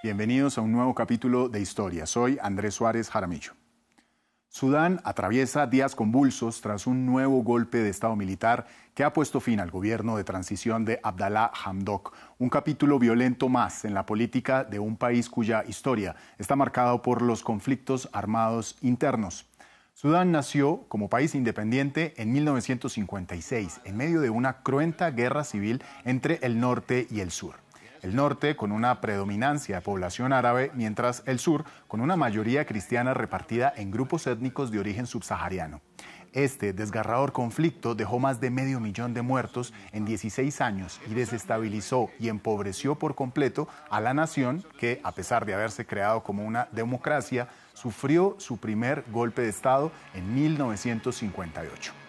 Bienvenidos a un nuevo capítulo de Historia. Soy Andrés Suárez Jaramillo. Sudán atraviesa días convulsos tras un nuevo golpe de Estado militar que ha puesto fin al gobierno de transición de Abdallah Hamdok, un capítulo violento más en la política de un país cuya historia está marcado por los conflictos armados internos. Sudán nació como país independiente en 1956, en medio de una cruenta guerra civil entre el norte y el sur el norte con una predominancia de población árabe, mientras el sur con una mayoría cristiana repartida en grupos étnicos de origen subsahariano. Este desgarrador conflicto dejó más de medio millón de muertos en 16 años y desestabilizó y empobreció por completo a la nación que, a pesar de haberse creado como una democracia, sufrió su primer golpe de Estado en 1958.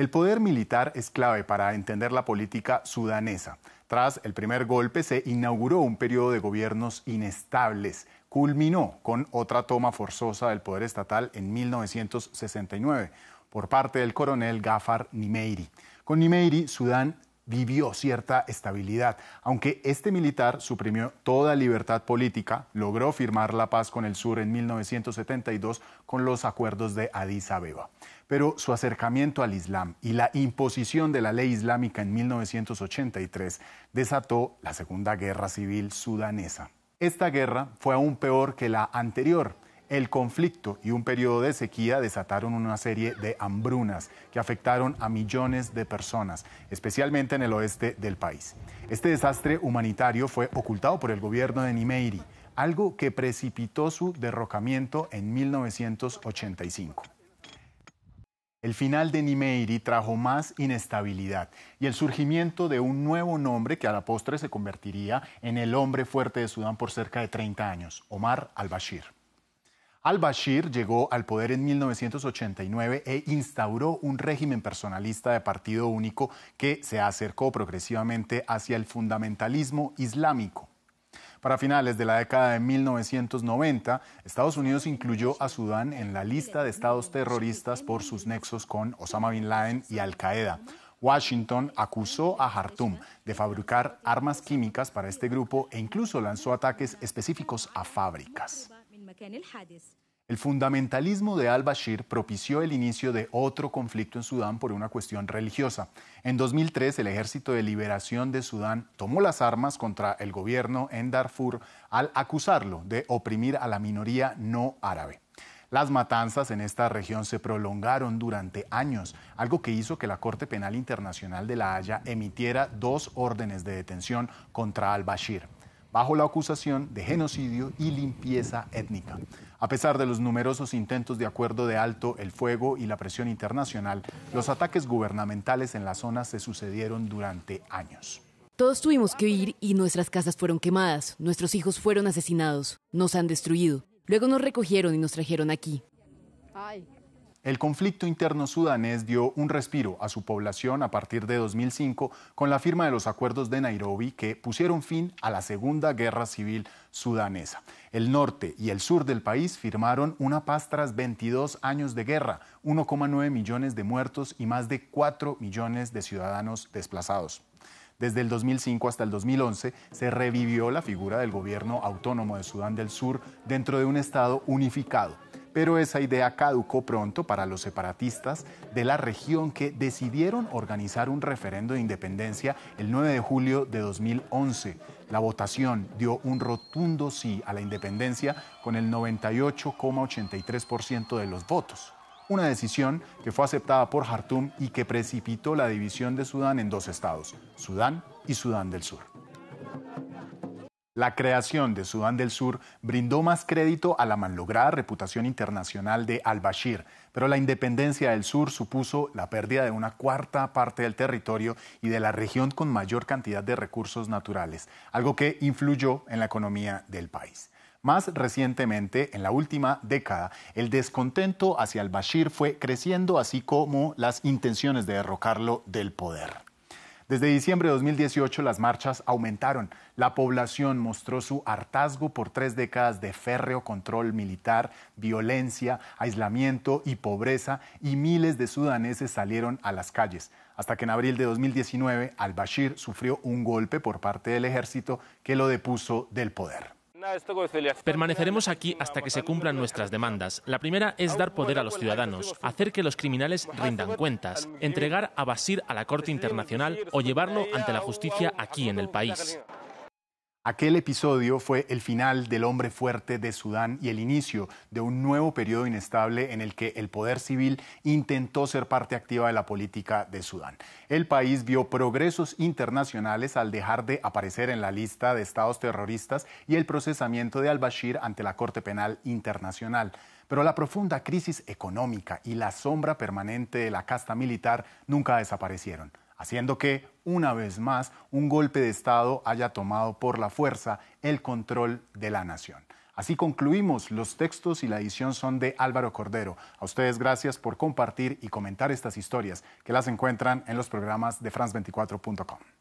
El poder militar es clave para entender la política sudanesa. Tras el primer golpe se inauguró un periodo de gobiernos inestables. Culminó con otra toma forzosa del poder estatal en 1969 por parte del coronel Gafar Nimeiri. Con Nimeiri, Sudán vivió cierta estabilidad, aunque este militar suprimió toda libertad política, logró firmar la paz con el sur en 1972 con los acuerdos de Addis Abeba. Pero su acercamiento al Islam y la imposición de la ley islámica en 1983 desató la Segunda Guerra Civil sudanesa. Esta guerra fue aún peor que la anterior el conflicto y un periodo de sequía desataron una serie de hambrunas que afectaron a millones de personas, especialmente en el oeste del país. Este desastre humanitario fue ocultado por el gobierno de Nimeiri, algo que precipitó su derrocamiento en 1985. El final de Nimeiri trajo más inestabilidad y el surgimiento de un nuevo nombre que a la postre se convertiría en el hombre fuerte de Sudán por cerca de 30 años, Omar al-Bashir. Al-Bashir llegó al poder en 1989 e instauró un régimen personalista de partido único que se acercó progresivamente hacia el fundamentalismo islámico. Para finales de la década de 1990, Estados Unidos incluyó a Sudán en la lista de estados terroristas por sus nexos con Osama Bin Laden y Al Qaeda. Washington acusó a Jartum de fabricar armas químicas para este grupo e incluso lanzó ataques específicos a fábricas. El fundamentalismo de al-Bashir propició el inicio de otro conflicto en Sudán por una cuestión religiosa. En 2003, el Ejército de Liberación de Sudán tomó las armas contra el gobierno en Darfur al acusarlo de oprimir a la minoría no árabe. Las matanzas en esta región se prolongaron durante años, algo que hizo que la Corte Penal Internacional de La Haya emitiera dos órdenes de detención contra al-Bashir bajo la acusación de genocidio y limpieza étnica. A pesar de los numerosos intentos de acuerdo de alto el fuego y la presión internacional, los ataques gubernamentales en la zona se sucedieron durante años. Todos tuvimos que huir y nuestras casas fueron quemadas, nuestros hijos fueron asesinados, nos han destruido. Luego nos recogieron y nos trajeron aquí. El conflicto interno sudanés dio un respiro a su población a partir de 2005 con la firma de los acuerdos de Nairobi que pusieron fin a la Segunda Guerra Civil sudanesa. El norte y el sur del país firmaron una paz tras 22 años de guerra, 1,9 millones de muertos y más de 4 millones de ciudadanos desplazados. Desde el 2005 hasta el 2011 se revivió la figura del gobierno autónomo de Sudán del Sur dentro de un Estado unificado pero esa idea caducó pronto para los separatistas de la región que decidieron organizar un referendo de independencia el 9 de julio de 2011. La votación dio un rotundo sí a la independencia con el 98,83% de los votos. Una decisión que fue aceptada por Jartum y que precipitó la división de Sudán en dos estados, Sudán y Sudán del Sur. La creación de Sudán del Sur brindó más crédito a la malograda reputación internacional de al-Bashir, pero la independencia del sur supuso la pérdida de una cuarta parte del territorio y de la región con mayor cantidad de recursos naturales, algo que influyó en la economía del país. Más recientemente, en la última década, el descontento hacia al-Bashir fue creciendo, así como las intenciones de derrocarlo del poder. Desde diciembre de 2018 las marchas aumentaron. La población mostró su hartazgo por tres décadas de férreo control militar, violencia, aislamiento y pobreza y miles de sudaneses salieron a las calles. Hasta que en abril de 2019 al-Bashir sufrió un golpe por parte del ejército que lo depuso del poder. Permaneceremos aquí hasta que se cumplan nuestras demandas. La primera es dar poder a los ciudadanos, hacer que los criminales rindan cuentas, entregar a Basir a la Corte Internacional o llevarlo ante la justicia aquí en el país. Aquel episodio fue el final del hombre fuerte de Sudán y el inicio de un nuevo periodo inestable en el que el poder civil intentó ser parte activa de la política de Sudán. El país vio progresos internacionales al dejar de aparecer en la lista de estados terroristas y el procesamiento de al-Bashir ante la Corte Penal Internacional. Pero la profunda crisis económica y la sombra permanente de la casta militar nunca desaparecieron haciendo que, una vez más, un golpe de Estado haya tomado por la fuerza el control de la nación. Así concluimos. Los textos y la edición son de Álvaro Cordero. A ustedes gracias por compartir y comentar estas historias que las encuentran en los programas de France24.com.